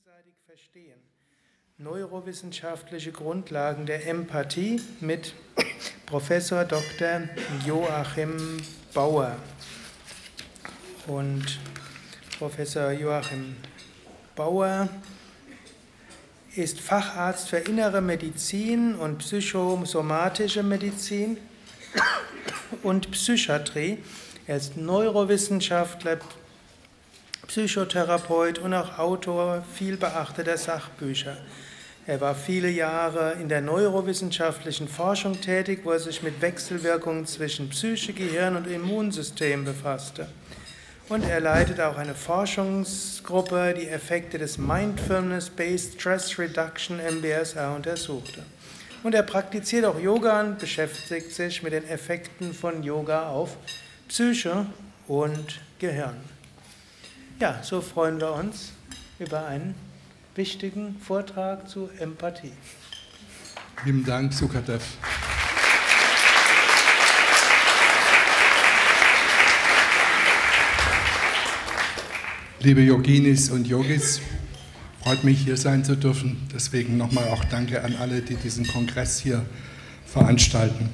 gegenseitig verstehen. Neurowissenschaftliche Grundlagen der Empathie mit Professor Dr. Joachim Bauer. Und Professor Joachim Bauer ist Facharzt für innere Medizin und psychosomatische Medizin und Psychiatrie. Er ist Neurowissenschaftler, Psychotherapeut und auch Autor viel beachteter Sachbücher. Er war viele Jahre in der neurowissenschaftlichen Forschung tätig, wo er sich mit Wechselwirkungen zwischen Psyche, Gehirn und Immunsystem befasste. Und er leitet auch eine Forschungsgruppe, die Effekte des Mindfulness-Based Stress Reduction MBSR untersuchte. Und er praktiziert auch Yoga und beschäftigt sich mit den Effekten von Yoga auf Psyche und Gehirn. Ja, so freuen wir uns über einen wichtigen Vortrag zu Empathie. Vielen Dank, Sukadev. Liebe Yoginis und Yogis, freut mich hier sein zu dürfen. Deswegen nochmal auch Danke an alle, die diesen Kongress hier veranstalten.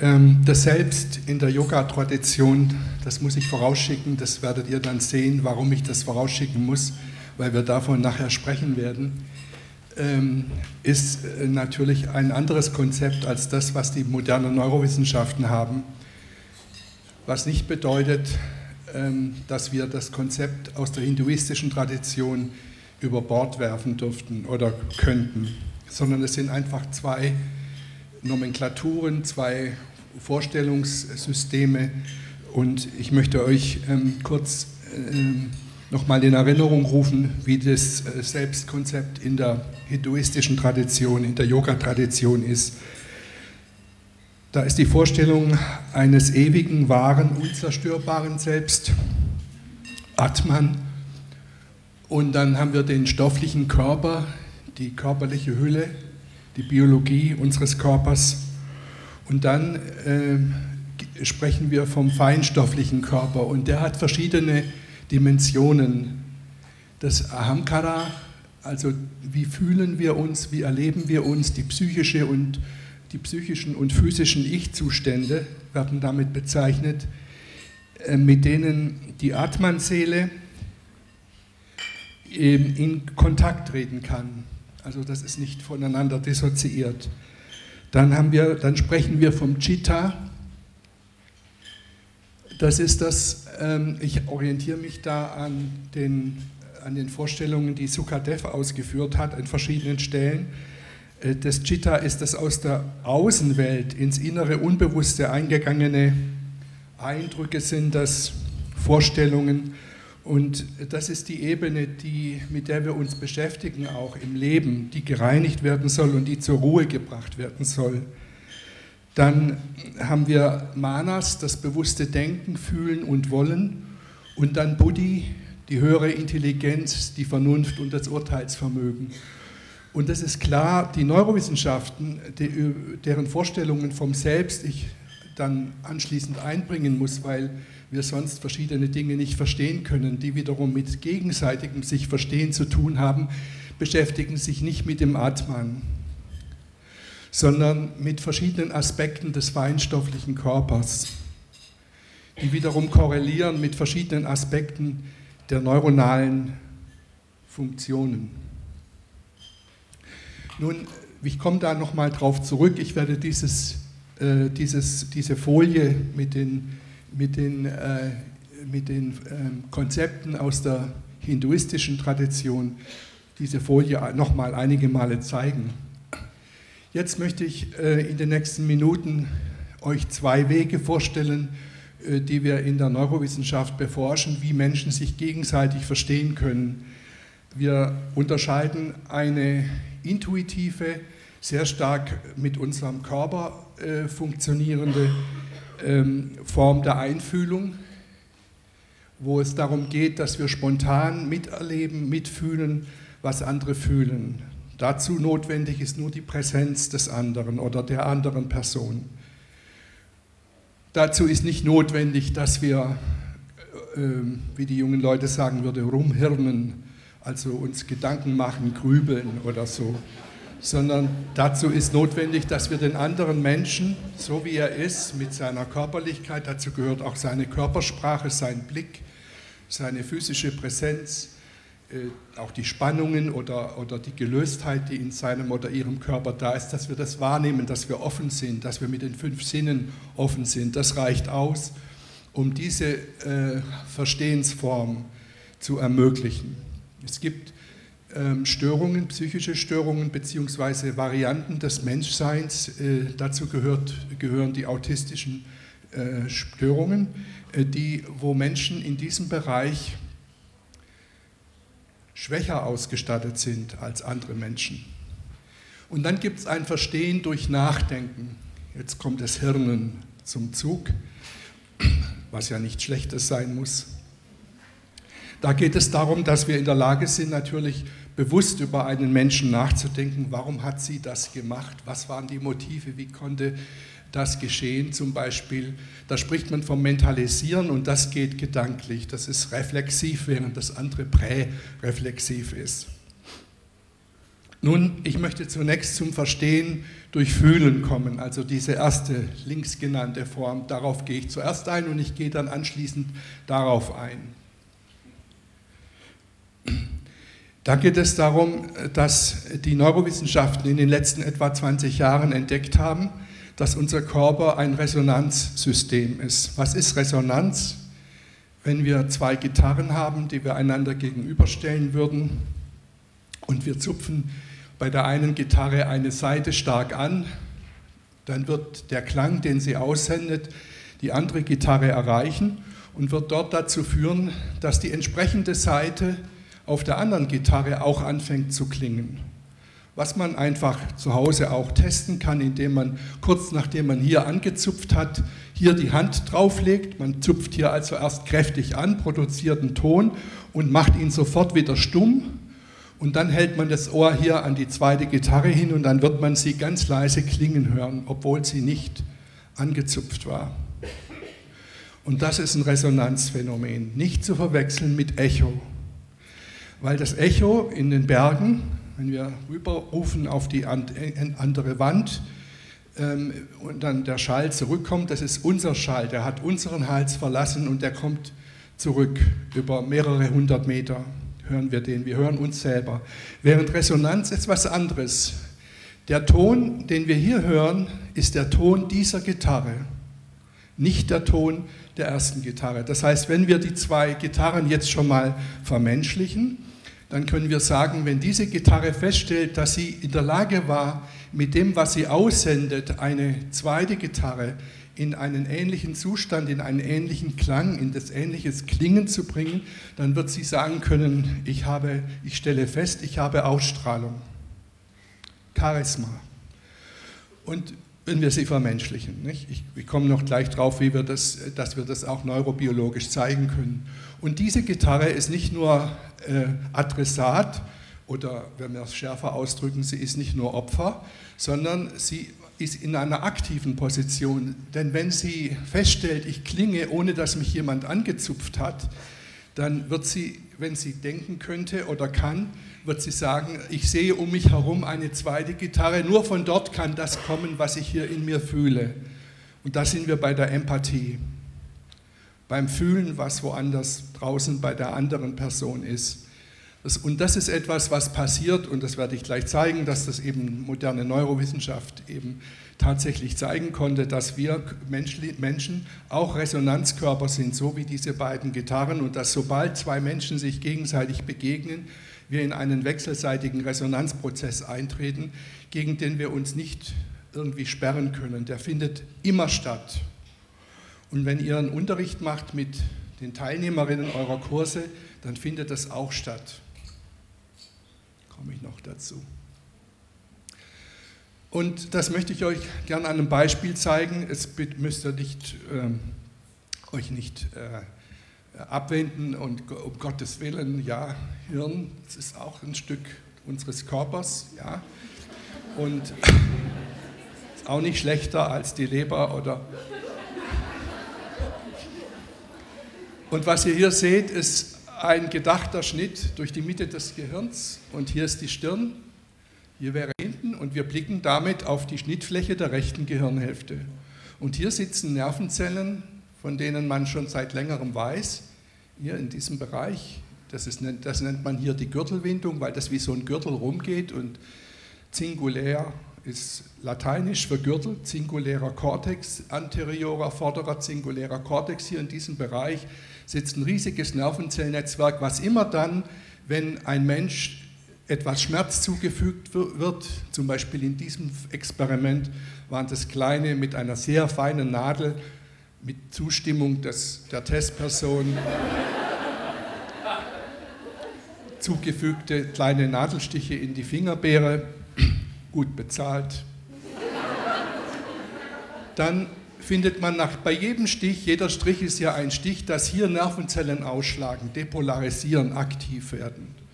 Ähm, das Selbst in der Yoga-Tradition, das muss ich vorausschicken, das werdet ihr dann sehen, warum ich das vorausschicken muss, weil wir davon nachher sprechen werden, ähm, ist äh, natürlich ein anderes Konzept als das, was die modernen Neurowissenschaften haben, was nicht bedeutet, ähm, dass wir das Konzept aus der hinduistischen Tradition über Bord werfen dürften oder könnten, sondern es sind einfach zwei Nomenklaturen, zwei Vorstellungssysteme und ich möchte euch ähm, kurz ähm, nochmal in Erinnerung rufen, wie das äh, Selbstkonzept in der hinduistischen Tradition, in der Yoga-Tradition ist. Da ist die Vorstellung eines ewigen, wahren, unzerstörbaren Selbst, Atman. Und dann haben wir den stofflichen Körper, die körperliche Hülle, die Biologie unseres Körpers. Und dann äh, sprechen wir vom feinstofflichen Körper und der hat verschiedene Dimensionen. Das Ahamkara, also wie fühlen wir uns, wie erleben wir uns, die psychische und die psychischen und physischen Ich-Zustände werden damit bezeichnet, äh, mit denen die Atman-Seele in Kontakt treten kann. Also das ist nicht voneinander dissoziiert. Dann, haben wir, dann sprechen wir vom Chitta. Das ist das, ähm, ich orientiere mich da an den, an den Vorstellungen, die Sukadev ausgeführt hat an verschiedenen Stellen. Äh, das Chitta ist das aus der Außenwelt ins innere Unbewusste eingegangene Eindrücke, sind das Vorstellungen, und das ist die Ebene, die, mit der wir uns beschäftigen, auch im Leben, die gereinigt werden soll und die zur Ruhe gebracht werden soll. Dann haben wir Manas, das bewusste Denken, Fühlen und Wollen. Und dann Buddhi, die höhere Intelligenz, die Vernunft und das Urteilsvermögen. Und das ist klar, die Neurowissenschaften, deren Vorstellungen vom Selbst ich dann anschließend einbringen muss, weil wir sonst verschiedene Dinge nicht verstehen können, die wiederum mit gegenseitigem sich verstehen zu tun haben, beschäftigen sich nicht mit dem Atman, sondern mit verschiedenen Aspekten des feinstofflichen Körpers, die wiederum korrelieren mit verschiedenen Aspekten der neuronalen Funktionen. Nun, ich komme da nochmal drauf zurück. Ich werde dieses, äh, dieses, diese Folie mit den mit den, äh, mit den ähm, Konzepten aus der hinduistischen Tradition diese Folie nochmal einige Male zeigen. Jetzt möchte ich äh, in den nächsten Minuten euch zwei Wege vorstellen, äh, die wir in der Neurowissenschaft beforschen, wie Menschen sich gegenseitig verstehen können. Wir unterscheiden eine intuitive, sehr stark mit unserem Körper äh, funktionierende ähm, Form der Einfühlung, wo es darum geht, dass wir spontan miterleben, mitfühlen, was andere fühlen. Dazu notwendig ist nur die Präsenz des anderen oder der anderen Person. Dazu ist nicht notwendig, dass wir, äh, wie die jungen Leute sagen würden, rumhirnen also uns Gedanken machen, grübeln oder so, sondern dazu ist notwendig, dass wir den anderen Menschen, so wie er ist, mit seiner Körperlichkeit, dazu gehört auch seine Körpersprache, sein Blick, seine physische Präsenz, äh, auch die Spannungen oder, oder die Gelöstheit, die in seinem oder ihrem Körper da ist, dass wir das wahrnehmen, dass wir offen sind, dass wir mit den fünf Sinnen offen sind. Das reicht aus, um diese äh, Verstehensform zu ermöglichen. Es gibt Störungen, psychische Störungen beziehungsweise Varianten des Menschseins. Äh, dazu gehört, gehören die autistischen äh, Störungen, äh, die, wo Menschen in diesem Bereich schwächer ausgestattet sind als andere Menschen. Und dann gibt es ein Verstehen durch Nachdenken. Jetzt kommt das Hirnen zum Zug, was ja nichts Schlechtes sein muss. Da geht es darum, dass wir in der Lage sind, natürlich bewusst über einen Menschen nachzudenken. Warum hat sie das gemacht? Was waren die Motive? Wie konnte das geschehen zum Beispiel. Da spricht man vom Mentalisieren und das geht gedanklich. Das ist reflexiv, während das andere präreflexiv ist. Nun, ich möchte zunächst zum Verstehen durch Fühlen kommen, also diese erste links genannte Form. Darauf gehe ich zuerst ein und ich gehe dann anschließend darauf ein. Da geht es darum, dass die Neurowissenschaften in den letzten etwa 20 Jahren entdeckt haben, dass unser Körper ein Resonanzsystem ist. Was ist Resonanz? Wenn wir zwei Gitarren haben, die wir einander gegenüberstellen würden und wir zupfen bei der einen Gitarre eine Seite stark an, dann wird der Klang, den sie aussendet, die andere Gitarre erreichen und wird dort dazu führen, dass die entsprechende Seite auf der anderen Gitarre auch anfängt zu klingen was man einfach zu Hause auch testen kann, indem man kurz nachdem man hier angezupft hat, hier die Hand drauflegt. Man zupft hier also erst kräftig an, produziert einen Ton und macht ihn sofort wieder stumm. Und dann hält man das Ohr hier an die zweite Gitarre hin und dann wird man sie ganz leise klingen hören, obwohl sie nicht angezupft war. Und das ist ein Resonanzphänomen, nicht zu verwechseln mit Echo. Weil das Echo in den Bergen wenn wir rüberrufen auf die andere Wand ähm, und dann der Schall zurückkommt, das ist unser Schall, der hat unseren Hals verlassen und der kommt zurück über mehrere hundert Meter. Hören wir den, wir hören uns selber. Während Resonanz ist was anderes. Der Ton, den wir hier hören, ist der Ton dieser Gitarre, nicht der Ton der ersten Gitarre. Das heißt, wenn wir die zwei Gitarren jetzt schon mal vermenschlichen, dann können wir sagen, wenn diese Gitarre feststellt, dass sie in der Lage war, mit dem, was sie aussendet, eine zweite Gitarre in einen ähnlichen Zustand, in einen ähnlichen Klang, in das ähnliches Klingen zu bringen, dann wird sie sagen können, ich, habe, ich stelle fest, ich habe Ausstrahlung, Charisma. Und wenn wir sie vermenschlichen. Nicht? Ich, ich komme noch gleich drauf, wie wir das, dass wir das auch neurobiologisch zeigen können. Und diese Gitarre ist nicht nur äh, Adressat oder, wenn wir es schärfer ausdrücken, sie ist nicht nur Opfer, sondern sie ist in einer aktiven Position. Denn wenn sie feststellt, ich klinge, ohne dass mich jemand angezupft hat, dann wird sie, wenn sie denken könnte oder kann, wird sie sagen, ich sehe um mich herum eine zweite Gitarre, nur von dort kann das kommen, was ich hier in mir fühle. Und da sind wir bei der Empathie, beim Fühlen, was woanders draußen bei der anderen Person ist. und das ist etwas, was passiert, und das werde ich gleich zeigen, dass das eben moderne Neurowissenschaft eben tatsächlich zeigen konnte, dass wir Menschen auch Resonanzkörper sind, so wie diese beiden Gitarren, und dass sobald zwei Menschen sich gegenseitig begegnen, wir in einen wechselseitigen Resonanzprozess eintreten, gegen den wir uns nicht irgendwie sperren können. Der findet immer statt. Und wenn ihr einen Unterricht macht mit den Teilnehmerinnen eurer Kurse, dann findet das auch statt. Komme ich noch dazu. Und das möchte ich euch gerne an einem Beispiel zeigen. Es müsst ihr nicht, äh, euch nicht äh, abwenden und um Gottes Willen, ja, Hirn, das ist auch ein Stück unseres Körpers, ja, und ist auch nicht schlechter als die Leber oder. Und was ihr hier seht, ist ein gedachter Schnitt durch die Mitte des Gehirns und hier ist die Stirn, hier wäre wir blicken damit auf die Schnittfläche der rechten Gehirnhälfte. Und hier sitzen Nervenzellen, von denen man schon seit längerem weiß, hier in diesem Bereich, das, ist, das nennt man hier die Gürtelwindung, weil das wie so ein Gürtel rumgeht und zingulär ist lateinisch für Gürtel, singulärer Cortex, anteriorer, vorderer singulärer Cortex. Hier in diesem Bereich sitzt ein riesiges Nervenzellnetzwerk, was immer dann, wenn ein Mensch etwas Schmerz zugefügt wird, zum Beispiel in diesem Experiment waren das kleine mit einer sehr feinen Nadel mit Zustimmung des, der Testperson zugefügte kleine Nadelstiche in die Fingerbeere gut bezahlt. Dann findet man nach, bei jedem Stich, jeder Strich ist ja ein Stich, dass hier Nervenzellen ausschlagen, depolarisieren, aktiv werden.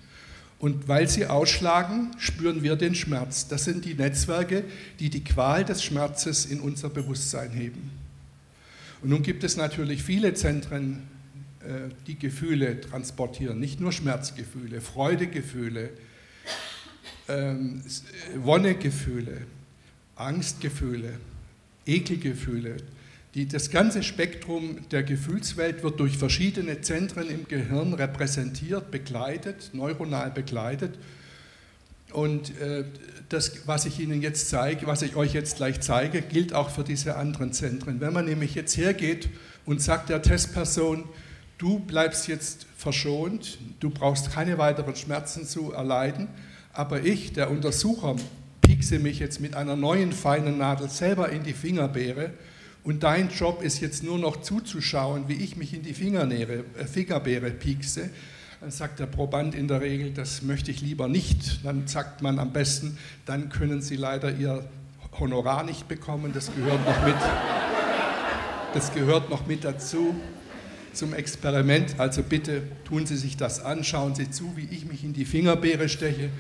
Und weil sie ausschlagen, spüren wir den Schmerz. Das sind die Netzwerke, die die Qual des Schmerzes in unser Bewusstsein heben. Und nun gibt es natürlich viele Zentren, äh, die Gefühle transportieren, nicht nur Schmerzgefühle, Freudegefühle, ähm, Wonnegefühle, Angstgefühle, Ekelgefühle. Die, das ganze Spektrum der Gefühlswelt wird durch verschiedene Zentren im Gehirn repräsentiert, begleitet, neuronal begleitet. Und äh, das, was ich Ihnen jetzt zeige, was ich euch jetzt gleich zeige, gilt auch für diese anderen Zentren. Wenn man nämlich jetzt hergeht und sagt der Testperson, du bleibst jetzt verschont, du brauchst keine weiteren Schmerzen zu erleiden, aber ich, der Untersucher, piekse mich jetzt mit einer neuen feinen Nadel selber in die Fingerbeere und dein Job ist jetzt nur noch zuzuschauen, wie ich mich in die Fingernähe, äh, Fingerbeere piekse. Dann sagt der Proband in der Regel, das möchte ich lieber nicht. Dann sagt man am besten, dann können Sie leider Ihr Honorar nicht bekommen, das gehört noch mit, das gehört noch mit dazu zum Experiment. Also bitte tun Sie sich das an, schauen Sie zu, wie ich mich in die Fingerbeere steche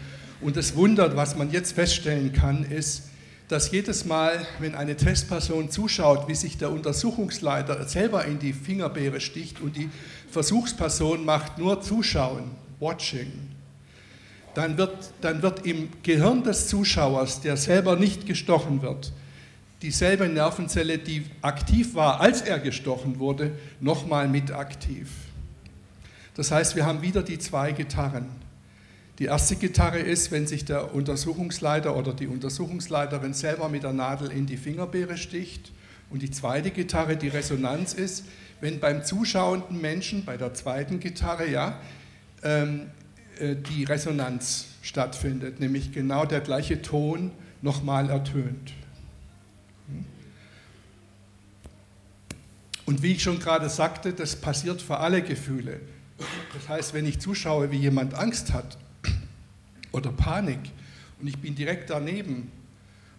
und das Wunder, was man jetzt feststellen kann, ist, dass jedes Mal, wenn eine Testperson zuschaut, wie sich der Untersuchungsleiter selber in die Fingerbeere sticht und die Versuchsperson macht nur Zuschauen, Watching, dann wird, dann wird im Gehirn des Zuschauers, der selber nicht gestochen wird, dieselbe Nervenzelle, die aktiv war, als er gestochen wurde, nochmal mit aktiv. Das heißt, wir haben wieder die zwei Gitarren. Die erste Gitarre ist, wenn sich der Untersuchungsleiter oder die Untersuchungsleiterin selber mit der Nadel in die Fingerbeere sticht. Und die zweite Gitarre, die Resonanz ist, wenn beim zuschauenden Menschen, bei der zweiten Gitarre, ja, ähm, äh, die Resonanz stattfindet, nämlich genau der gleiche Ton nochmal ertönt. Hm? Und wie ich schon gerade sagte, das passiert für alle Gefühle. Das heißt, wenn ich zuschaue, wie jemand Angst hat, oder Panik und ich bin direkt daneben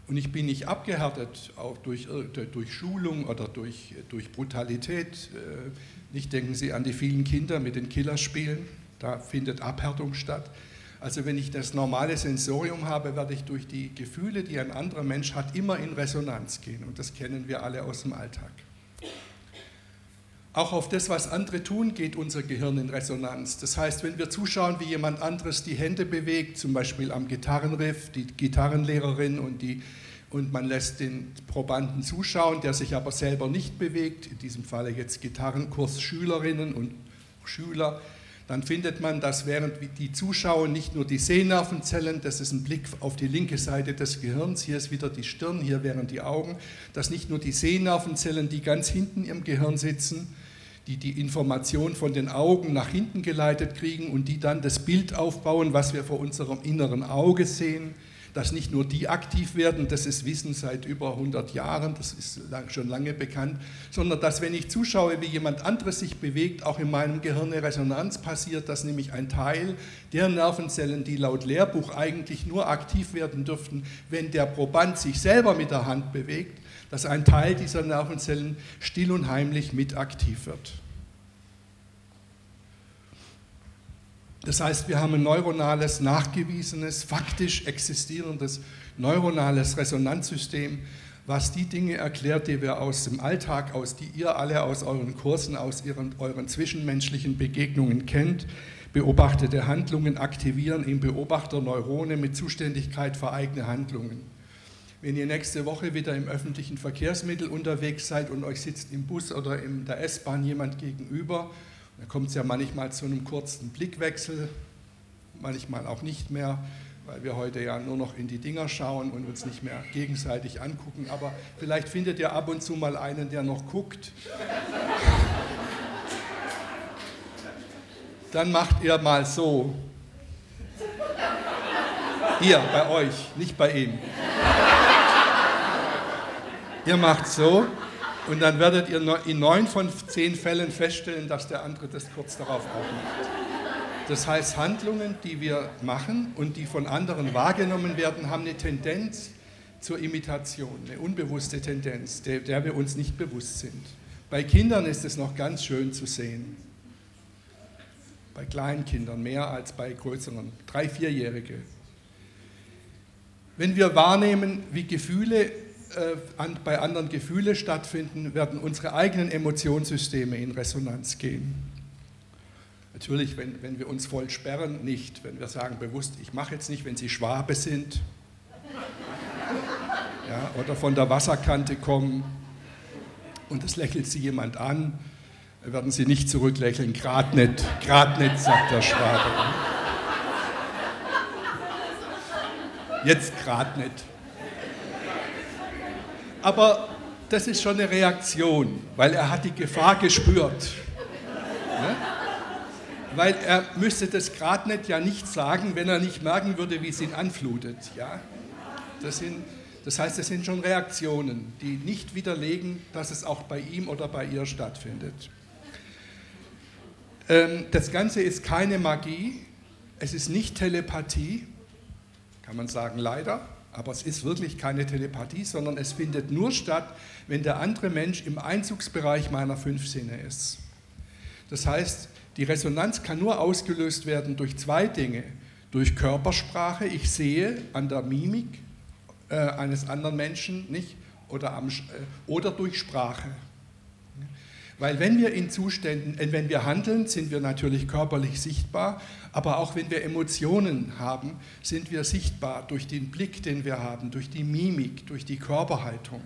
und ich bin nicht abgehärtet, auch durch, durch Schulung oder durch, durch Brutalität. Äh, nicht denken Sie an die vielen Kinder mit den Killerspielen, da findet Abhärtung statt. Also wenn ich das normale Sensorium habe, werde ich durch die Gefühle, die ein anderer Mensch hat, immer in Resonanz gehen. Und das kennen wir alle aus dem Alltag. Auch auf das, was andere tun, geht unser Gehirn in Resonanz. Das heißt, wenn wir zuschauen, wie jemand anderes die Hände bewegt, zum Beispiel am Gitarrenriff, die Gitarrenlehrerin und, die, und man lässt den Probanden zuschauen, der sich aber selber nicht bewegt, in diesem Falle jetzt Gitarrenkursschülerinnen und Schüler, dann findet man, dass während die Zuschauer nicht nur die Sehnervenzellen, das ist ein Blick auf die linke Seite des Gehirns, hier ist wieder die Stirn, hier wären die Augen, dass nicht nur die Sehnervenzellen, die ganz hinten im Gehirn sitzen, die die Information von den Augen nach hinten geleitet kriegen und die dann das Bild aufbauen, was wir vor unserem inneren Auge sehen, dass nicht nur die aktiv werden, das ist Wissen seit über 100 Jahren, das ist schon lange bekannt, sondern dass wenn ich zuschaue, wie jemand anderes sich bewegt, auch in meinem Gehirn eine Resonanz passiert, dass nämlich ein Teil der Nervenzellen, die laut Lehrbuch eigentlich nur aktiv werden dürften, wenn der Proband sich selber mit der Hand bewegt, dass ein Teil dieser Nervenzellen still und heimlich mit aktiv wird. Das heißt, wir haben ein neuronales, nachgewiesenes, faktisch existierendes neuronales Resonanzsystem, was die Dinge erklärt, die wir aus dem Alltag, aus die ihr alle aus euren Kursen, aus ihren, euren zwischenmenschlichen Begegnungen kennt. Beobachtete Handlungen aktivieren im Beobachter Neurone mit Zuständigkeit für eigene Handlungen. Wenn ihr nächste Woche wieder im öffentlichen Verkehrsmittel unterwegs seid und euch sitzt im Bus oder in der S-Bahn jemand gegenüber, dann kommt es ja manchmal zu einem kurzen Blickwechsel, manchmal auch nicht mehr weil wir heute ja nur noch in die Dinger schauen und uns nicht mehr gegenseitig angucken. Aber vielleicht findet ihr ab und zu mal einen, der noch guckt. Dann macht ihr mal so. Ihr, bei euch, nicht bei ihm. Ihr macht so und dann werdet ihr in neun von zehn Fällen feststellen, dass der andere das kurz darauf auch macht. Das heißt, Handlungen, die wir machen und die von anderen wahrgenommen werden, haben eine Tendenz zur Imitation, eine unbewusste Tendenz, der, der wir uns nicht bewusst sind. Bei Kindern ist es noch ganz schön zu sehen. Bei kleinen Kindern mehr als bei größeren, drei, vierjährige. Wenn wir wahrnehmen, wie Gefühle äh, an, bei anderen Gefühle stattfinden, werden unsere eigenen Emotionssysteme in Resonanz gehen. Natürlich, wenn, wenn wir uns voll sperren, nicht. Wenn wir sagen bewusst, ich mache jetzt nicht, wenn Sie Schwabe sind ja, oder von der Wasserkante kommen und es lächelt Sie jemand an, werden Sie nicht zurücklächeln. Grad nicht, grad nicht, sagt der Schwabe. Jetzt grad nicht. Aber das ist schon eine Reaktion, weil er hat die Gefahr gespürt. Ne? weil er müsste das gerade nicht ja nicht sagen, wenn er nicht merken würde, wie es ihn anflutet. Ja? Das, sind, das heißt, das sind schon Reaktionen, die nicht widerlegen, dass es auch bei ihm oder bei ihr stattfindet. Ähm, das Ganze ist keine Magie, es ist nicht Telepathie, kann man sagen leider, aber es ist wirklich keine Telepathie, sondern es findet nur statt, wenn der andere Mensch im Einzugsbereich meiner fünf Sinne ist. Das heißt, die Resonanz kann nur ausgelöst werden durch zwei Dinge. Durch Körpersprache, ich sehe an der Mimik äh, eines anderen Menschen, nicht? Oder, am, äh, oder durch Sprache. Weil wenn wir in Zuständen, äh, wenn wir handeln, sind wir natürlich körperlich sichtbar, aber auch wenn wir Emotionen haben, sind wir sichtbar durch den Blick, den wir haben, durch die Mimik, durch die Körperhaltung.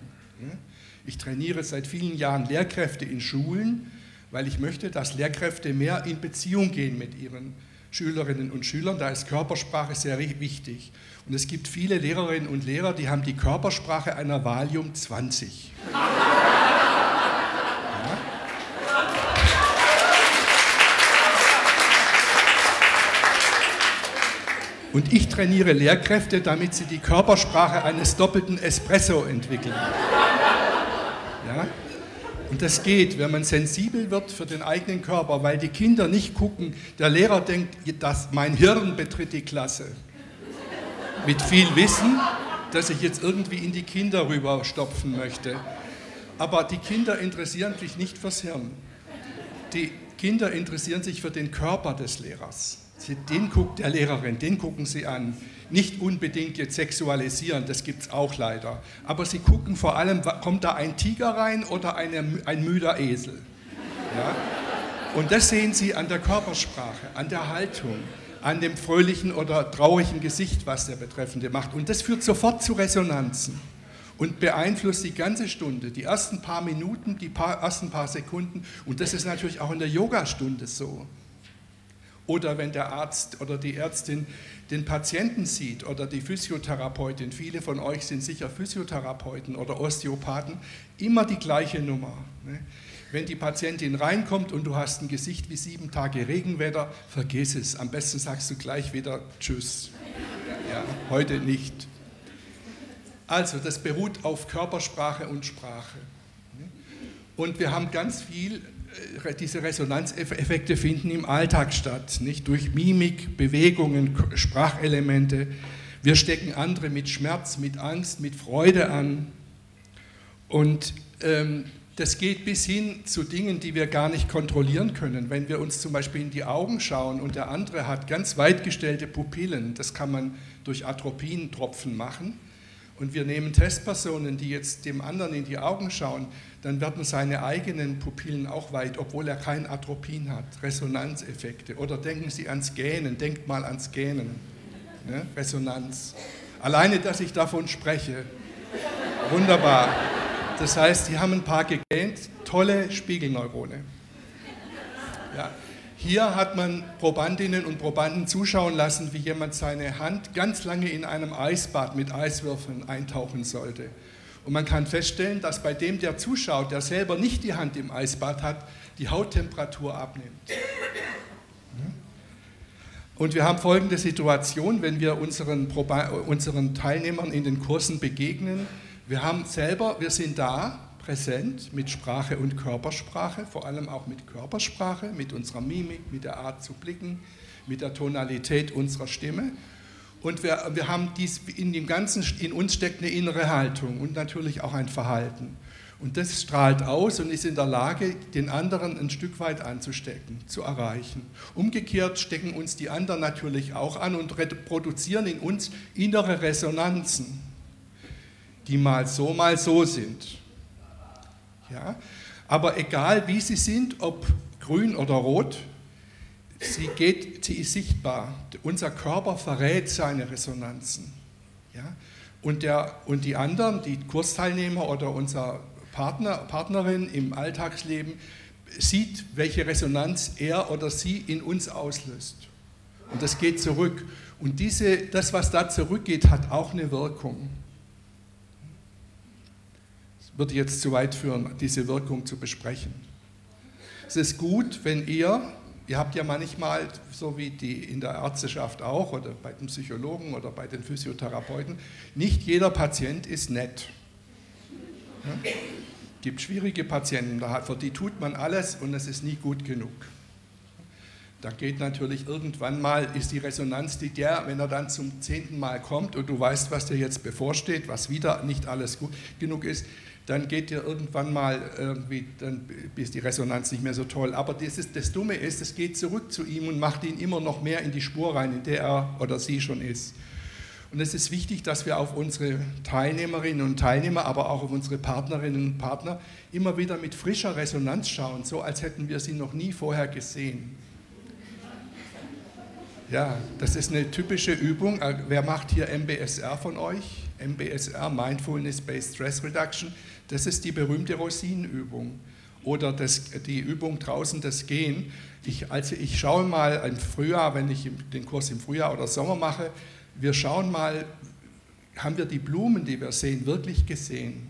Ich trainiere seit vielen Jahren Lehrkräfte in Schulen weil ich möchte, dass Lehrkräfte mehr in Beziehung gehen mit ihren Schülerinnen und Schülern. Da ist Körpersprache sehr wichtig. Und es gibt viele Lehrerinnen und Lehrer, die haben die Körpersprache einer Valium 20. Und ich trainiere Lehrkräfte, damit sie die Körpersprache eines doppelten Espresso entwickeln. Ja? Und das geht, wenn man sensibel wird für den eigenen Körper, weil die Kinder nicht gucken, der Lehrer denkt, dass mein Hirn betritt die Klasse. Mit viel Wissen, das ich jetzt irgendwie in die Kinder rüberstopfen möchte. Aber die Kinder interessieren sich nicht fürs Hirn. Die Kinder interessieren sich für den Körper des Lehrers. Den guckt der Lehrerin, den gucken sie an nicht unbedingt jetzt sexualisieren, das gibt es auch leider. Aber sie gucken vor allem, kommt da ein Tiger rein oder eine, ein müder Esel? Ja? Und das sehen Sie an der Körpersprache, an der Haltung, an dem fröhlichen oder traurigen Gesicht, was der Betreffende macht. Und das führt sofort zu Resonanzen und beeinflusst die ganze Stunde, die ersten paar Minuten, die paar, ersten paar Sekunden. Und das ist natürlich auch in der Yogastunde so. Oder wenn der Arzt oder die Ärztin den Patienten sieht oder die Physiotherapeutin, viele von euch sind sicher Physiotherapeuten oder Osteopathen, immer die gleiche Nummer. Ne? Wenn die Patientin reinkommt und du hast ein Gesicht wie sieben Tage Regenwetter, vergiss es. Am besten sagst du gleich wieder Tschüss. Ja, heute nicht. Also, das beruht auf Körpersprache und Sprache. Ne? Und wir haben ganz viel diese Resonanzeffekte finden im Alltag statt, nicht durch Mimik, Bewegungen, Sprachelemente. Wir stecken andere mit Schmerz, mit Angst, mit Freude an. Und ähm, das geht bis hin zu Dingen, die wir gar nicht kontrollieren können. Wenn wir uns zum Beispiel in die Augen schauen und der andere hat ganz weit gestellte Pupillen, das kann man durch Atropientropfen machen. Und wir nehmen Testpersonen, die jetzt dem anderen in die Augen schauen, dann werden seine eigenen Pupillen auch weit, obwohl er kein Atropin hat, Resonanzeffekte. Oder denken Sie ans Gähnen, denkt mal ans Gähnen, ne? Resonanz. Alleine, dass ich davon spreche, wunderbar. Das heißt, Sie haben ein paar gegähnt, tolle Spiegelneurone. Hier hat man Probandinnen und Probanden zuschauen lassen, wie jemand seine Hand ganz lange in einem Eisbad mit Eiswürfeln eintauchen sollte. Und man kann feststellen, dass bei dem, der zuschaut, der selber nicht die Hand im Eisbad hat, die Hauttemperatur abnimmt. Und wir haben folgende Situation, wenn wir unseren, unseren Teilnehmern in den Kursen begegnen. Wir haben selber, wir sind da, präsent mit Sprache und Körpersprache, vor allem auch mit Körpersprache, mit unserer Mimik, mit der Art zu blicken, mit der Tonalität unserer Stimme. Und wir, wir haben dies in dem Ganzen, in uns steckt eine innere Haltung und natürlich auch ein Verhalten. Und das strahlt aus und ist in der Lage, den anderen ein Stück weit anzustecken, zu erreichen. Umgekehrt stecken uns die anderen natürlich auch an und produzieren in uns innere Resonanzen, die mal so, mal so sind. Ja? Aber egal wie sie sind, ob grün oder rot, sie, geht, sie ist sichtbar. Unser Körper verrät seine Resonanzen. Ja? Und, der, und die anderen, die Kursteilnehmer oder unser Partner, Partnerin im Alltagsleben, sieht, welche Resonanz er oder sie in uns auslöst. Und das geht zurück. Und diese, das, was da zurückgeht, hat auch eine Wirkung würde jetzt zu weit führen, diese Wirkung zu besprechen. Es ist gut, wenn ihr, ihr habt ja manchmal, so wie die in der Ärzteschaft auch oder bei den Psychologen oder bei den Physiotherapeuten, nicht jeder Patient ist nett. Es ja? gibt schwierige Patienten, für die tut man alles und es ist nie gut genug. Da geht natürlich irgendwann mal, ist die Resonanz die der, wenn er dann zum zehnten Mal kommt und du weißt, was dir jetzt bevorsteht, was wieder nicht alles gut genug ist, dann geht dir irgendwann mal irgendwie, dann ist die Resonanz nicht mehr so toll. Aber das, ist, das Dumme ist, es geht zurück zu ihm und macht ihn immer noch mehr in die Spur rein, in der er oder sie schon ist. Und es ist wichtig, dass wir auf unsere Teilnehmerinnen und Teilnehmer, aber auch auf unsere Partnerinnen und Partner immer wieder mit frischer Resonanz schauen, so als hätten wir sie noch nie vorher gesehen. Ja, das ist eine typische Übung. Äh, wer macht hier MBSR von euch? MBSR, Mindfulness Based Stress Reduction. Das ist die berühmte Rosinenübung oder das, die Übung draußen, das Gehen. Ich, also ich schaue mal im Frühjahr, wenn ich den Kurs im Frühjahr oder Sommer mache, wir schauen mal, haben wir die Blumen, die wir sehen, wirklich gesehen?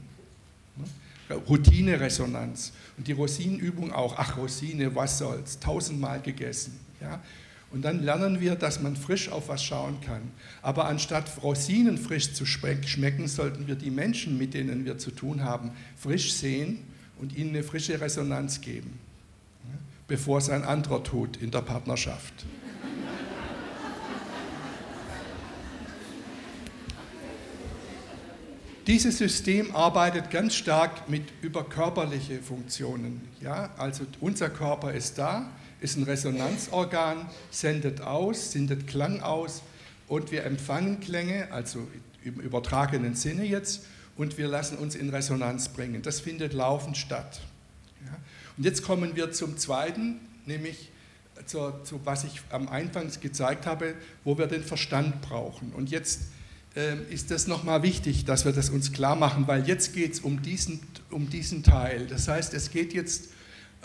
Routine-Resonanz. Und die Rosinenübung auch, ach Rosine, was soll's, tausendmal gegessen. Ja? Und dann lernen wir, dass man frisch auf was schauen kann. Aber anstatt Rosinen frisch zu schmecken, sollten wir die Menschen, mit denen wir zu tun haben, frisch sehen und ihnen eine frische Resonanz geben, bevor es ein anderer tut in der Partnerschaft. Dieses System arbeitet ganz stark mit über körperliche Funktionen. Ja? Also unser Körper ist da, ist ein Resonanzorgan, sendet aus, sendet Klang aus und wir empfangen Klänge, also im übertragenen Sinne jetzt, und wir lassen uns in Resonanz bringen. Das findet laufend statt. Ja. Und jetzt kommen wir zum Zweiten, nämlich zu, zu, was ich am Anfang gezeigt habe, wo wir den Verstand brauchen. Und jetzt äh, ist das nochmal wichtig, dass wir das uns klar machen, weil jetzt geht es um diesen, um diesen Teil. Das heißt, es geht jetzt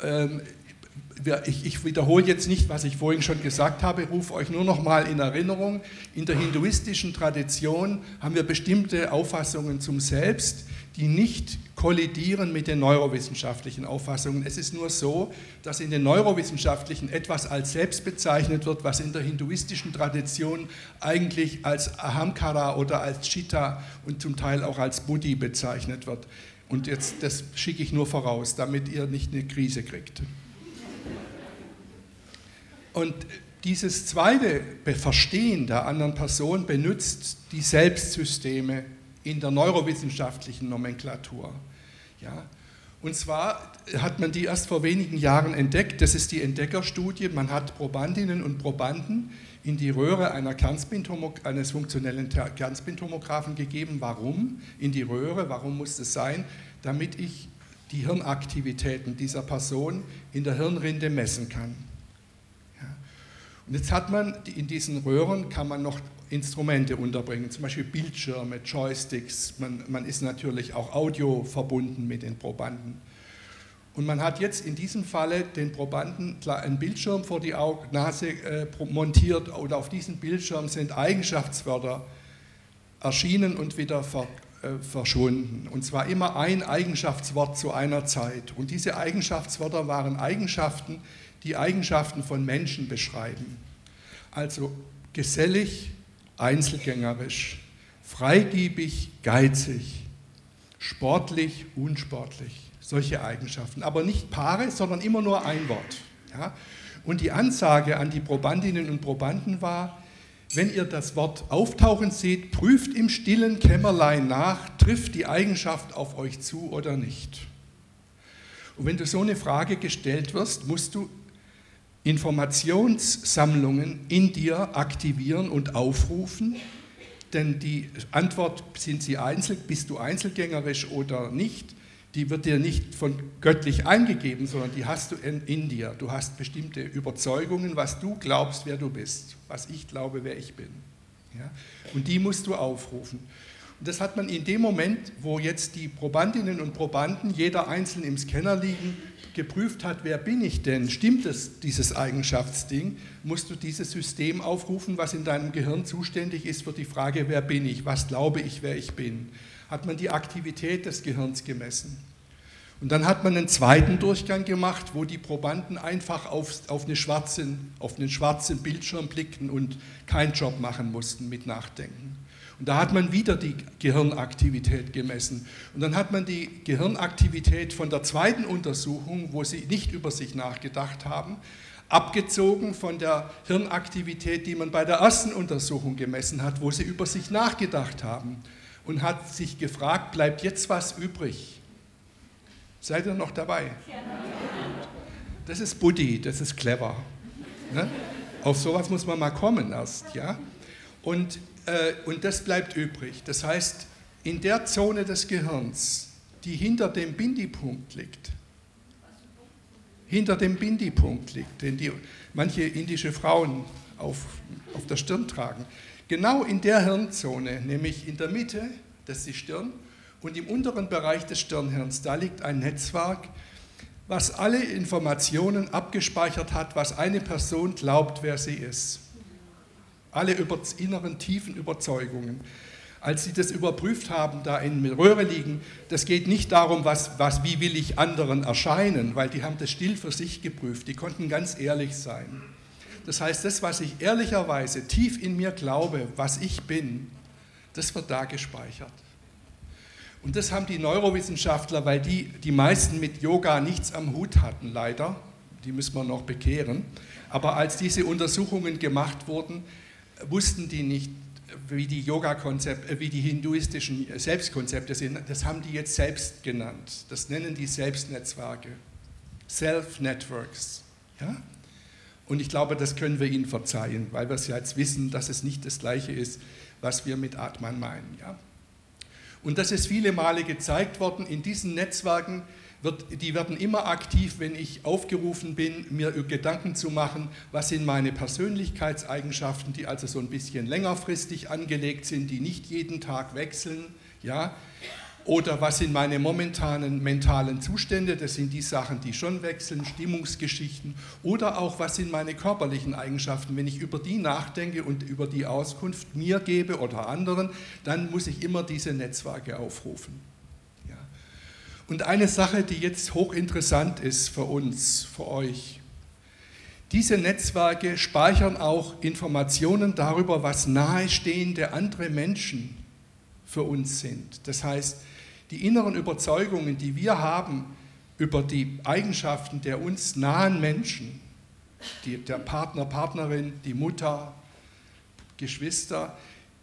ähm, ich, ich, wiederhole jetzt nicht, was ich vorhin schon gesagt habe, rufe euch nur noch mal in Erinnerung. In der hinduistischen Tradition haben wir bestimmte Auffassungen zum Selbst, die nicht kollidieren mit den neurowissenschaftlichen Auffassungen. Es ist nur so, dass in den neurowissenschaftlichen etwas als Selbst bezeichnet wird, was in der hinduistischen Tradition eigentlich als Ahamkara oder als Chitta und zum Teil auch als Buddhi bezeichnet wird. Und jetzt, das schicke ich nur voraus, damit ihr nicht eine Krise kriegt. Und dieses zweite Verstehen der anderen Person benutzt die Selbstsysteme in der neurowissenschaftlichen Nomenklatur. Ja? Und zwar hat man die erst vor wenigen Jahren entdeckt. Das ist die Entdeckerstudie. Man hat Probandinnen und Probanden in die Röhre eines funktionellen Kernspintomographen gegeben. Warum in die Röhre? Warum muss es sein? Damit ich die Hirnaktivitäten dieser Person in der Hirnrinde messen kann. Und jetzt hat man in diesen Röhren kann man noch Instrumente unterbringen, zum Beispiel Bildschirme, Joysticks. Man, man ist natürlich auch audio verbunden mit den Probanden. Und man hat jetzt in diesem Falle den Probanden einen Bildschirm vor die Nase äh, montiert und auf diesem Bildschirm sind Eigenschaftswörter erschienen und wieder äh, verschwunden. Und zwar immer ein Eigenschaftswort zu einer Zeit. Und diese Eigenschaftswörter waren Eigenschaften, die Eigenschaften von Menschen beschreiben. Also gesellig, einzelgängerisch, freigiebig, geizig, sportlich, unsportlich solche Eigenschaften. Aber nicht Paare, sondern immer nur ein Wort. Ja? Und die Ansage an die Probandinnen und Probanden war, wenn ihr das Wort auftauchen seht, prüft im stillen Kämmerlein nach, trifft die Eigenschaft auf euch zu oder nicht. Und wenn du so eine Frage gestellt wirst, musst du Informationssammlungen in dir aktivieren und aufrufen, denn die Antwort, sind sie einzel, bist du einzelgängerisch oder nicht, die wird dir nicht von göttlich eingegeben, sondern die hast du in, in, dir. Du hast bestimmte Überzeugungen, was du glaubst, wer du bist, was ich glaube, wer ich bin. Ja? Und die musst du aufrufen. Und das hat man in dem Moment, wo jetzt die Probandinnen und Probanden, jeder einzeln im Scanner liegen, geprüft hat, wer bin ich denn, stimmt es, dieses Eigenschaftsding, musst du dieses System aufrufen, was in deinem Gehirn zuständig ist für die Frage, wer bin ich, was glaube ich, wer ich bin hat man die Aktivität des Gehirns gemessen. Und dann hat man einen zweiten Durchgang gemacht, wo die Probanden einfach auf, auf, eine schwarzen, auf einen schwarzen Bildschirm blickten und keinen Job machen mussten mit Nachdenken. Und da hat man wieder die Gehirnaktivität gemessen. Und dann hat man die Gehirnaktivität von der zweiten Untersuchung, wo sie nicht über sich nachgedacht haben, abgezogen von der Hirnaktivität, die man bei der ersten Untersuchung gemessen hat, wo sie über sich nachgedacht haben und hat sich gefragt, bleibt jetzt was übrig? Seid ihr noch dabei? Das ist Buddy, das ist clever. Ne? Auf sowas muss man mal kommen erst. Ja? Und, und das bleibt übrig. Das heißt, in der Zone des Gehirns, die hinter dem Bindi-Punkt liegt, hinter dem Bindi-Punkt liegt, den die, manche indische Frauen auf, auf der Stirn tragen, Genau in der Hirnzone, nämlich in der Mitte, das ist die Stirn, und im unteren Bereich des Stirnhirns, da liegt ein Netzwerk, was alle Informationen abgespeichert hat, was eine Person glaubt, wer sie ist. Alle über, inneren tiefen Überzeugungen. Als sie das überprüft haben, da in Röhre liegen, das geht nicht darum, was, was, wie will ich anderen erscheinen, weil die haben das still für sich geprüft, die konnten ganz ehrlich sein. Das heißt, das, was ich ehrlicherweise tief in mir glaube, was ich bin, das wird da gespeichert. Und das haben die Neurowissenschaftler, weil die die meisten mit Yoga nichts am Hut hatten, leider, die müssen wir noch bekehren, aber als diese Untersuchungen gemacht wurden, wussten die nicht, wie die Yoga-Konzepte, wie die hinduistischen Selbstkonzepte sind. Das haben die jetzt selbst genannt. Das nennen die Selbstnetzwerke. Self-Networks. Ja? Und ich glaube, das können wir ihnen verzeihen, weil wir es ja jetzt wissen, dass es nicht das Gleiche ist, was wir mit Atman meinen. Ja? Und das ist viele Male gezeigt worden. In diesen Netzwerken, wird, die werden immer aktiv, wenn ich aufgerufen bin, mir Gedanken zu machen, was sind meine Persönlichkeitseigenschaften, die also so ein bisschen längerfristig angelegt sind, die nicht jeden Tag wechseln. Ja? Oder was sind meine momentanen mentalen Zustände? Das sind die Sachen, die schon wechseln, Stimmungsgeschichten. Oder auch, was sind meine körperlichen Eigenschaften? Wenn ich über die nachdenke und über die Auskunft mir gebe oder anderen, dann muss ich immer diese Netzwerke aufrufen. Und eine Sache, die jetzt hochinteressant ist für uns, für euch. Diese Netzwerke speichern auch Informationen darüber, was nahestehende andere Menschen für uns sind. Das heißt, die inneren Überzeugungen, die wir haben über die Eigenschaften der uns nahen Menschen, die, der Partner, Partnerin, die Mutter, Geschwister,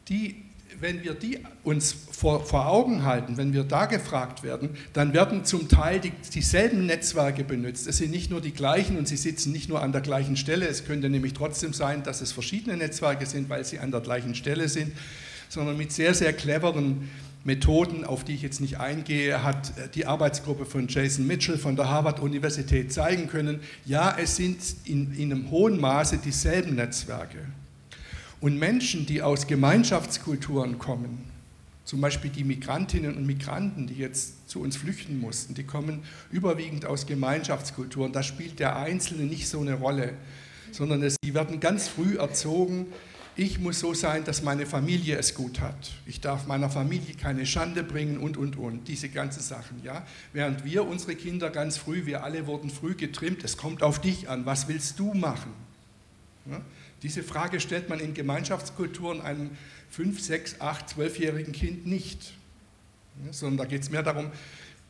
die wenn wir die uns vor, vor, Augen halten, wenn wir da gefragt werden, dann werden zum Teil die, dieselben Netzwerke benutzt. Es sind nicht nur die gleichen und sie sitzen nicht nur an der gleichen Stelle. Es könnte nämlich trotzdem sein, dass es verschiedene Netzwerke sind, weil sie an der gleichen Stelle sind, sondern mit sehr, sehr cleveren Methoden, auf die ich jetzt nicht eingehe, hat die Arbeitsgruppe von Jason Mitchell von der Harvard-Universität zeigen können, ja, es sind in, in einem hohen Maße dieselben Netzwerke. Und Menschen, die aus Gemeinschaftskulturen kommen, zum Beispiel die Migrantinnen und Migranten, die jetzt zu uns flüchten mussten, die kommen überwiegend aus Gemeinschaftskulturen. Da spielt der Einzelne nicht so eine Rolle, sondern es, die werden ganz früh erzogen, ich muss so sein, dass meine Familie es gut hat. Ich darf meiner Familie keine Schande bringen und, und, und. Diese ganzen Sachen, ja. Während wir, unsere Kinder ganz früh, wir alle wurden früh getrimmt, es kommt auf dich an, was willst du machen? Ja? Diese Frage stellt man in Gemeinschaftskulturen einem 5, 6, 8, 12-jährigen Kind nicht. Ja, sondern da geht es mehr darum,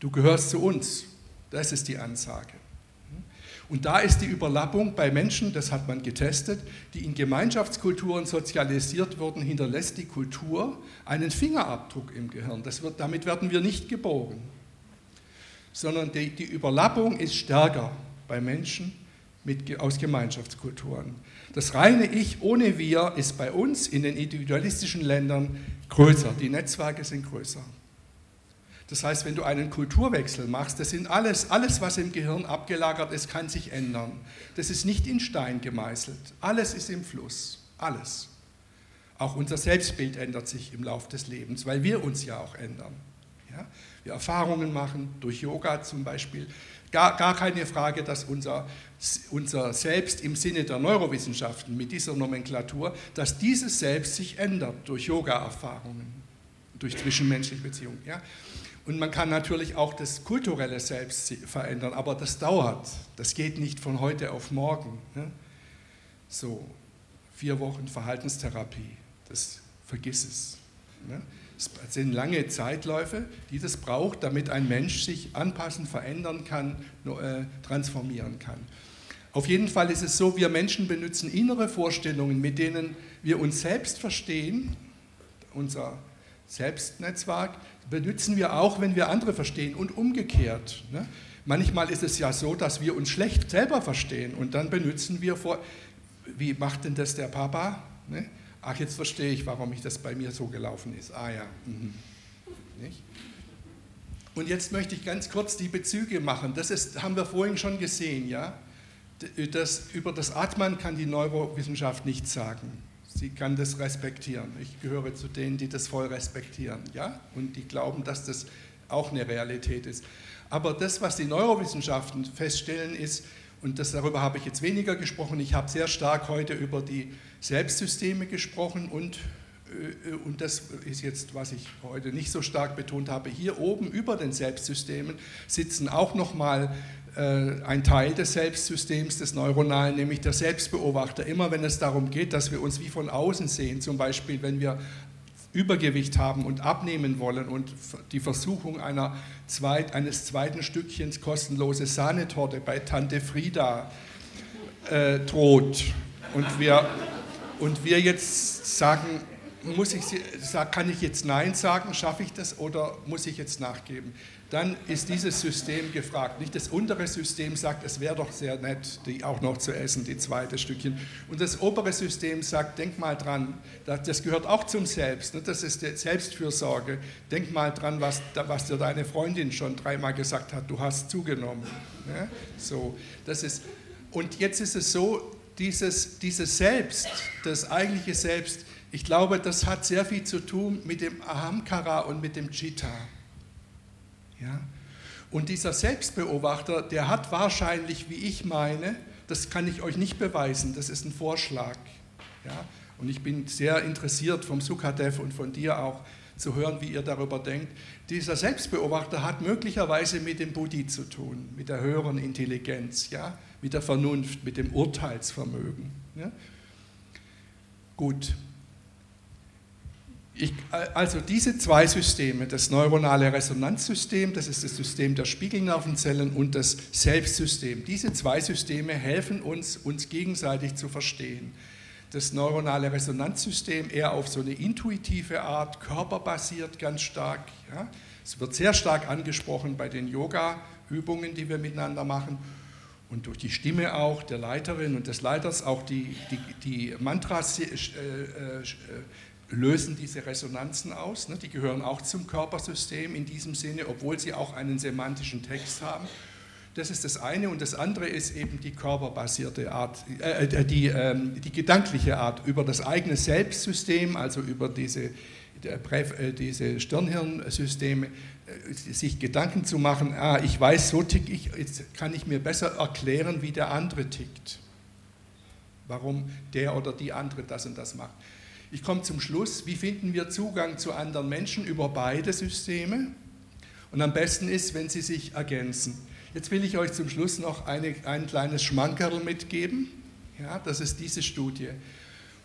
du gehörst zu uns. Das ist die Ansage. Und da ist die Überlappung bei Menschen, das hat man getestet, die in Gemeinschaftskulturen sozialisiert wurden, hinterlässt die Kultur einen Fingerabdruck im Gehirn. Wird, damit werden wir nicht geboren. Sondern die, die Überlappung ist stärker bei Menschen mit, aus Gemeinschaftskulturen. Das reine Ich ohne Wir ist bei uns in den individualistischen Ländern größer. Die Netzwerke sind größer. Das heißt, wenn du einen Kulturwechsel machst, das sind alles, alles, was im Gehirn abgelagert ist, kann sich ändern. Das ist nicht in Stein gemeißelt. Alles ist im Fluss. Alles. Auch unser Selbstbild ändert sich im Laufe des Lebens, weil wir uns ja auch ändern. Ja? Wir Erfahrungen machen, durch Yoga zum Beispiel. Gar, gar keine Frage, dass unser, unser Selbst im Sinne der Neurowissenschaften mit dieser Nomenklatur, dass dieses Selbst sich ändert durch Yoga-Erfahrungen, durch zwischenmenschliche Beziehungen. Ja? Und man kann natürlich auch das kulturelle Selbst verändern, aber das dauert. Das geht nicht von heute auf morgen. Ne? So, vier Wochen Verhaltenstherapie, das vergiss es. Ne? Es sind lange Zeitläufe, die das braucht, damit ein Mensch sich anpassen, verändern kann, äh, transformieren kann. Auf jeden Fall ist es so, wir Menschen benutzen innere Vorstellungen, mit denen wir uns selbst verstehen, unser Selbstnetzwerk, benutzen wir auch, wenn wir andere verstehen und umgekehrt. Ne? Manchmal ist es ja so, dass wir uns schlecht selber verstehen und dann benutzen wir vor, wie macht denn das der Papa? Ne? Ach, jetzt verstehe ich, warum ich das bei mir so gelaufen ist. Ah ja. Mhm. Und jetzt möchte ich ganz kurz die Bezüge machen. Das ist, haben wir vorhin schon gesehen, ja. Das, über das Atmen kann die Neurowissenschaft nichts sagen. Sie kann das respektieren. Ich gehöre zu denen, die das voll respektieren, ja, und die glauben, dass das auch eine Realität ist. Aber das, was die Neurowissenschaften feststellen, ist, und das, darüber habe ich jetzt weniger gesprochen, ich habe sehr stark heute über die Selbstsysteme gesprochen und, äh, und das ist jetzt, was ich heute nicht so stark betont habe, hier oben über den Selbstsystemen sitzen auch nochmal äh, ein Teil des Selbstsystems, des Neuronalen, nämlich der Selbstbeobachter. Immer wenn es darum geht, dass wir uns wie von außen sehen, zum Beispiel wenn wir Übergewicht haben und abnehmen wollen und die Versuchung einer zweit, eines zweiten Stückchens kostenlose Sahnetorte bei Tante Frieda äh, droht und wir, und wir jetzt sagen, muss ich, kann ich jetzt Nein sagen, schaffe ich das oder muss ich jetzt nachgeben? dann ist dieses System gefragt. Nicht das untere System sagt, es wäre doch sehr nett, die auch noch zu essen, die zweite Stückchen. Und das obere System sagt, denk mal dran, das gehört auch zum Selbst, ne? das ist Selbstfürsorge. Denk mal dran, was, was dir deine Freundin schon dreimal gesagt hat, du hast zugenommen. Ne? So, das ist, und jetzt ist es so, dieses, dieses Selbst, das eigentliche Selbst, ich glaube, das hat sehr viel zu tun mit dem Ahamkara und mit dem Chitta. Ja? Und dieser Selbstbeobachter, der hat wahrscheinlich, wie ich meine, das kann ich euch nicht beweisen, das ist ein Vorschlag. Ja? Und ich bin sehr interessiert vom Sukadev und von dir auch zu hören, wie ihr darüber denkt. Dieser Selbstbeobachter hat möglicherweise mit dem Buddhi zu tun, mit der höheren Intelligenz, ja? Mit der Vernunft, mit dem Urteilsvermögen. Ja? Gut, ich, also diese zwei Systeme, das neuronale Resonanzsystem, das ist das System der Spiegelnervenzellen und das Selbstsystem, diese zwei Systeme helfen uns, uns gegenseitig zu verstehen. das neuronale Resonanzsystem eher auf so eine intuitive Art, körperbasiert ganz stark. Ja. Es wird sehr stark angesprochen bei den Yoga-Übungen, die wir miteinander machen und durch die Stimme auch der Leiterin und des Leiters, auch die, die, die Mantras äh, äh, lösen diese Resonanzen aus. Ne? Die gehören auch zum Körpersystem in diesem Sinne, obwohl sie auch einen semantischen Text haben. Das ist das eine und das andere ist eben die körperbasierte Art, äh, äh die, äh, die gedankliche Art über das eigene Selbstsystem, also über diese, äh, diese Stirnhirnsysteme, sich Gedanken zu machen, ah, ich weiß, so tick ich, jetzt kann ich mir besser erklären, wie der andere tickt. Warum der oder die andere das und das macht. Ich komme zum Schluss, wie finden wir Zugang zu anderen Menschen über beide Systeme? Und am besten ist, wenn sie sich ergänzen. Jetzt will ich euch zum Schluss noch eine, ein kleines Schmankerl mitgeben. Ja, das ist diese Studie.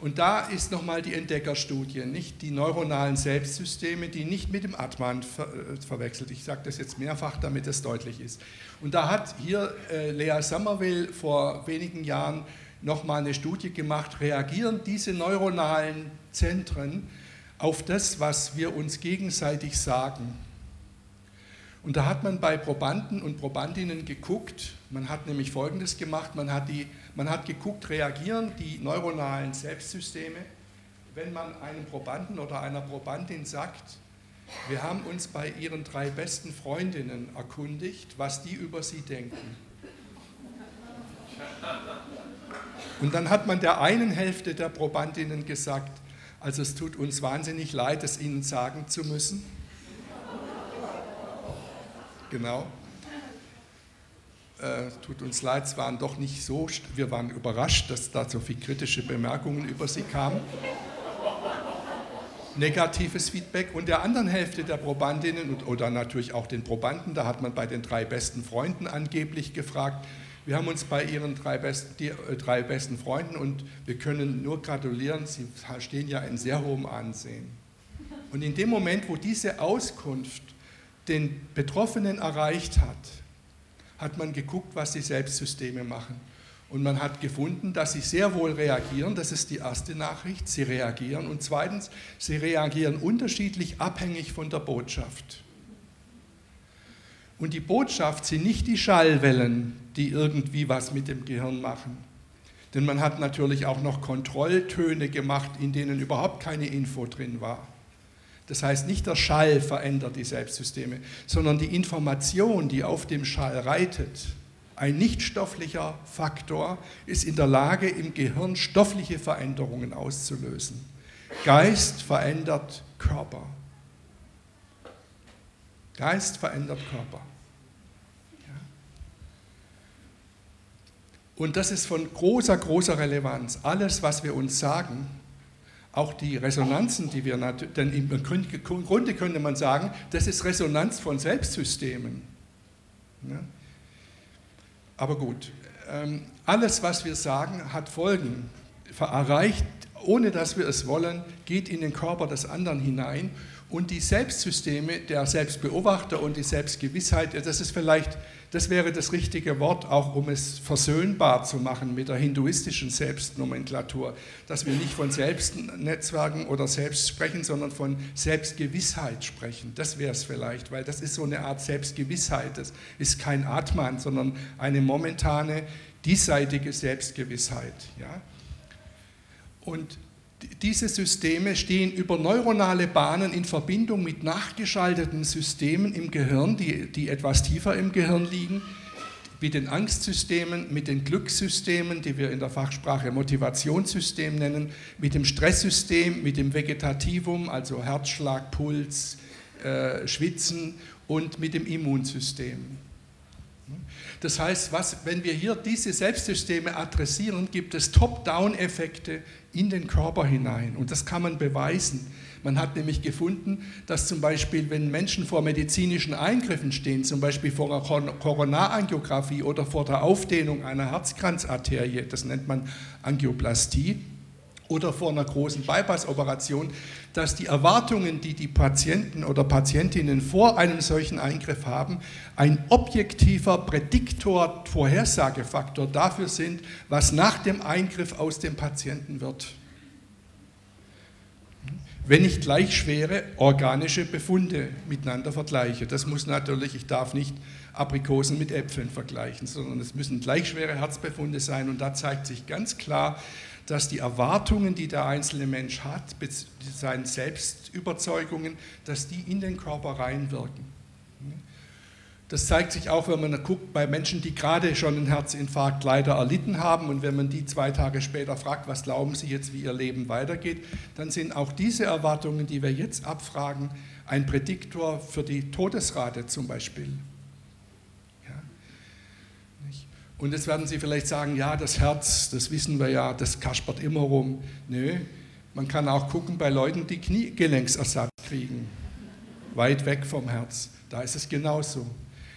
Und da ist nochmal die Entdeckerstudie, nicht die neuronalen Selbstsysteme, die nicht mit dem Atman ver äh, verwechselt. Ich sage das jetzt mehrfach, damit es deutlich ist. Und da hat hier äh, Lea Somerville vor wenigen Jahren nochmal eine Studie gemacht, reagieren diese neuronalen Zentren auf das, was wir uns gegenseitig sagen. Und da hat man bei Probanden und Probandinnen geguckt, man hat nämlich Folgendes gemacht, man hat, die, man hat geguckt, reagieren die neuronalen Selbstsysteme, wenn man einem Probanden oder einer Probandin sagt, wir haben uns bei ihren drei besten Freundinnen erkundigt, was die über sie denken. Und dann hat man der einen Hälfte der Probandinnen gesagt, also es tut uns wahnsinnig leid, es Ihnen sagen zu müssen. Genau. Äh, tut uns leid, es waren doch nicht so, wir waren überrascht, dass da so viele kritische Bemerkungen über Sie kamen. Negatives Feedback und der anderen Hälfte der Probandinnen und, oder natürlich auch den Probanden, da hat man bei den drei besten Freunden angeblich gefragt, wir haben uns bei Ihren drei besten, die, äh, drei besten Freunden und wir können nur gratulieren, Sie stehen ja in sehr hohem Ansehen. Und in dem Moment, wo diese Auskunft den Betroffenen erreicht hat, hat man geguckt, was die Selbstsysteme machen. Und man hat gefunden, dass sie sehr wohl reagieren, das ist die erste Nachricht, sie reagieren. Und zweitens, sie reagieren unterschiedlich abhängig von der Botschaft. Und die Botschaft sind nicht die Schallwellen, die irgendwie was mit dem Gehirn machen. Denn man hat natürlich auch noch Kontrolltöne gemacht, in denen überhaupt keine Info drin war. Das heißt, nicht der Schall verändert die Selbstsysteme, sondern die Information, die auf dem Schall reitet. Ein nichtstofflicher Faktor ist in der Lage, im Gehirn stoffliche Veränderungen auszulösen. Geist verändert Körper. Geist verändert Körper. Und das ist von großer, großer Relevanz. Alles, was wir uns sagen, auch die Resonanzen, die wir natürlich, denn im Grunde könnte man sagen, das ist Resonanz von Selbstsystemen. Aber gut, ähm, alles, was wir sagen, hat Folgen, erreicht, ohne dass wir es wollen, geht in den Körper des anderen hinein. Und die Selbstsysteme, der Selbstbeobachter und die Selbstgewissheit, das ist vielleicht, das wäre das richtige Wort, auch um es versöhnbar zu machen mit der hinduistischen Selbstnomenklatur, dass wir nicht von Selbstnetzwerken oder Selbst sprechen, sondern von Selbstgewissheit sprechen. Das wäre es vielleicht, weil das ist so eine Art Selbstgewissheit. Das ist kein Atman, sondern eine momentane, diesseitige Selbstgewissheit. Ja? Und diese Systeme stehen über neuronale Bahnen in Verbindung mit nachgeschalteten Systemen im Gehirn, die, die etwas tiefer im Gehirn liegen, mit den Angstsystemen, mit den Glückssystemen, die wir in der Fachsprache Motivationssystem nennen, mit dem Stresssystem, mit dem Vegetativum, also Herzschlag, Puls, äh, Schwitzen und mit dem Immunsystem. Das heißt, was, wenn wir hier diese Selbstsysteme adressieren, gibt es Top-Down-Effekte in den Körper hinein. Und das kann man beweisen. Man hat nämlich gefunden, dass zum Beispiel, wenn Menschen vor medizinischen Eingriffen stehen, zum Beispiel vor einer Koronarangiographie oder vor der Aufdehnung einer Herzkranzarterie, das nennt man Angioplastie, oder vor einer großen Bypass-Operation, dass die Erwartungen, die die Patienten oder Patientinnen vor einem solchen Eingriff haben, ein objektiver Prädiktor, Vorhersagefaktor dafür sind, was nach dem Eingriff aus dem Patienten wird. Wenn ich gleich schwere organische Befunde miteinander vergleiche. Das muss natürlich, ich darf nicht Aprikosen mit Äpfeln vergleichen, sondern es müssen gleich schwere Herzbefunde sein und da zeigt sich ganz klar, dass die Erwartungen, die der einzelne Mensch hat, seine Selbstüberzeugungen, dass die in den Körper reinwirken. Das zeigt sich auch, wenn man guckt bei Menschen, die gerade schon einen Herzinfarkt leider erlitten haben und wenn man die zwei Tage später fragt, was glauben sie jetzt, wie ihr Leben weitergeht, dann sind auch diese Erwartungen, die wir jetzt abfragen, ein Prädiktor für die Todesrate zum Beispiel. Und jetzt werden Sie vielleicht sagen, ja, das Herz, das wissen wir ja, das kaspert immer rum. Nö, man kann auch gucken bei Leuten, die Kniegelenksersatz kriegen, weit weg vom Herz. Da ist es genauso.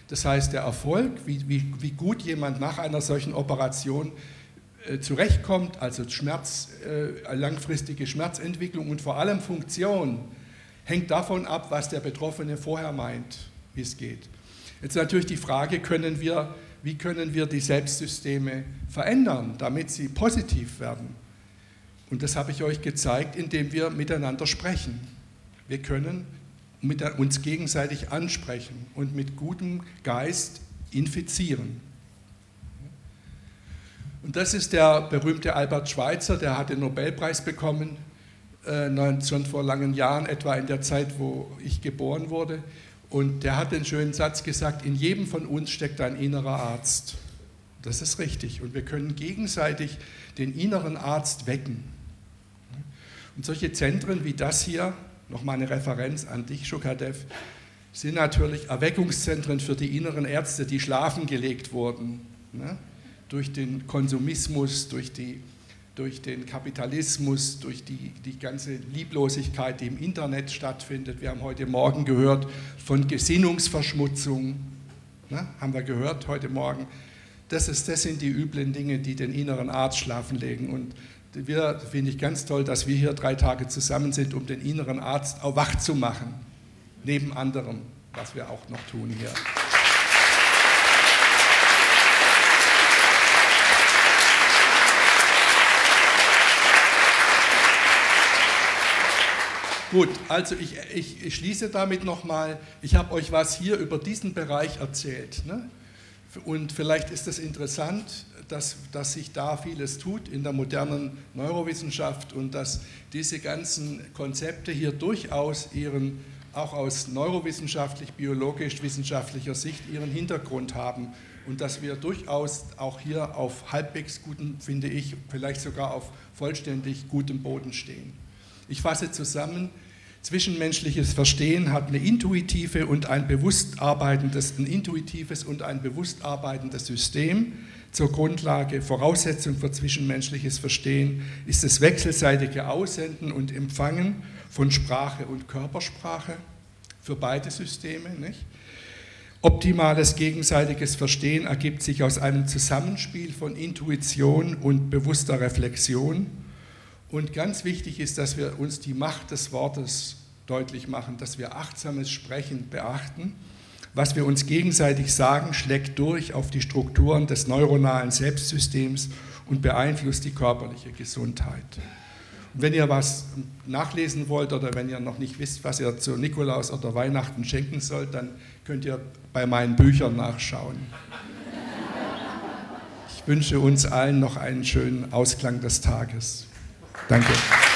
Das heißt, der Erfolg, wie, wie, wie gut jemand nach einer solchen Operation äh, zurechtkommt, also Schmerz, äh, langfristige Schmerzentwicklung und vor allem Funktion, hängt davon ab, was der Betroffene vorher meint, wie es geht. Jetzt natürlich die Frage, können wir wie können wir die Selbstsysteme verändern, damit sie positiv werden. Und das habe ich euch gezeigt, indem wir miteinander sprechen. Wir können uns gegenseitig ansprechen und mit gutem Geist infizieren. Und das ist der berühmte Albert Schweitzer, der hat den Nobelpreis bekommen, äh, schon vor langen Jahren, etwa in der Zeit, wo ich geboren wurde. Und der hat den schönen Satz gesagt, in jedem von uns steckt ein innerer Arzt. Das ist richtig. Und wir können gegenseitig den inneren Arzt wecken. Und solche Zentren wie das hier, nochmal eine Referenz an dich, Schukadev, sind natürlich Erweckungszentren für die inneren Ärzte, die schlafen gelegt wurden. Ne? Durch den Konsumismus, durch die durch den Kapitalismus, durch die, die ganze Lieblosigkeit, die im Internet stattfindet. Wir haben heute Morgen gehört von Gesinnungsverschmutzung, ne? haben wir gehört heute Morgen. Das, ist, das sind die üblen Dinge, die den inneren Arzt schlafen legen. Und wir finde ich ganz toll, dass wir hier drei Tage zusammen sind, um den inneren Arzt auch wach zu machen. Neben anderem, was wir auch noch tun hier. Gut, also ich, ich, schließe damit nochmal, ich habe euch was hier über diesen Bereich erzählt. Ne? Und vielleicht ist es interessant, dass, dass sich da vieles tut in der modernen Neurowissenschaft und dass diese ganzen Konzepte hier durchaus ihren, auch aus neurowissenschaftlich, biologisch-wissenschaftlicher Sicht ihren Hintergrund haben und dass wir durchaus auch hier auf halbwegs gutem, finde ich, vielleicht sogar auf vollständig gutem Boden stehen. Ich fasse zusammen, zwischenmenschliches Verstehen hat eine intuitive und ein bewusst arbeitendes, ein intuitives und ein bewusst arbeitendes System zur Grundlage. Voraussetzung für zwischenmenschliches Verstehen ist das wechselseitige Aussenden und Empfangen von Sprache und Körpersprache für beide Systeme. Nicht? Optimales gegenseitiges Verstehen ergibt sich aus einem Zusammenspiel von Intuition und bewusster Reflexion und ganz wichtig ist, dass wir uns die Macht des Wortes deutlich machen, dass wir achtsames Sprechen beachten. Was wir uns gegenseitig sagen, schlägt durch auf die Strukturen des neuronalen Selbstsystems und beeinflusst die körperliche Gesundheit. Und wenn ihr was nachlesen wollt oder wenn ihr noch nicht wisst, was ihr zu Nikolaus oder Weihnachten schenken sollt, dann könnt ihr bei meinen Büchern nachschauen. Ich wünsche uns allen noch einen schönen Ausklang des Tages. Danke.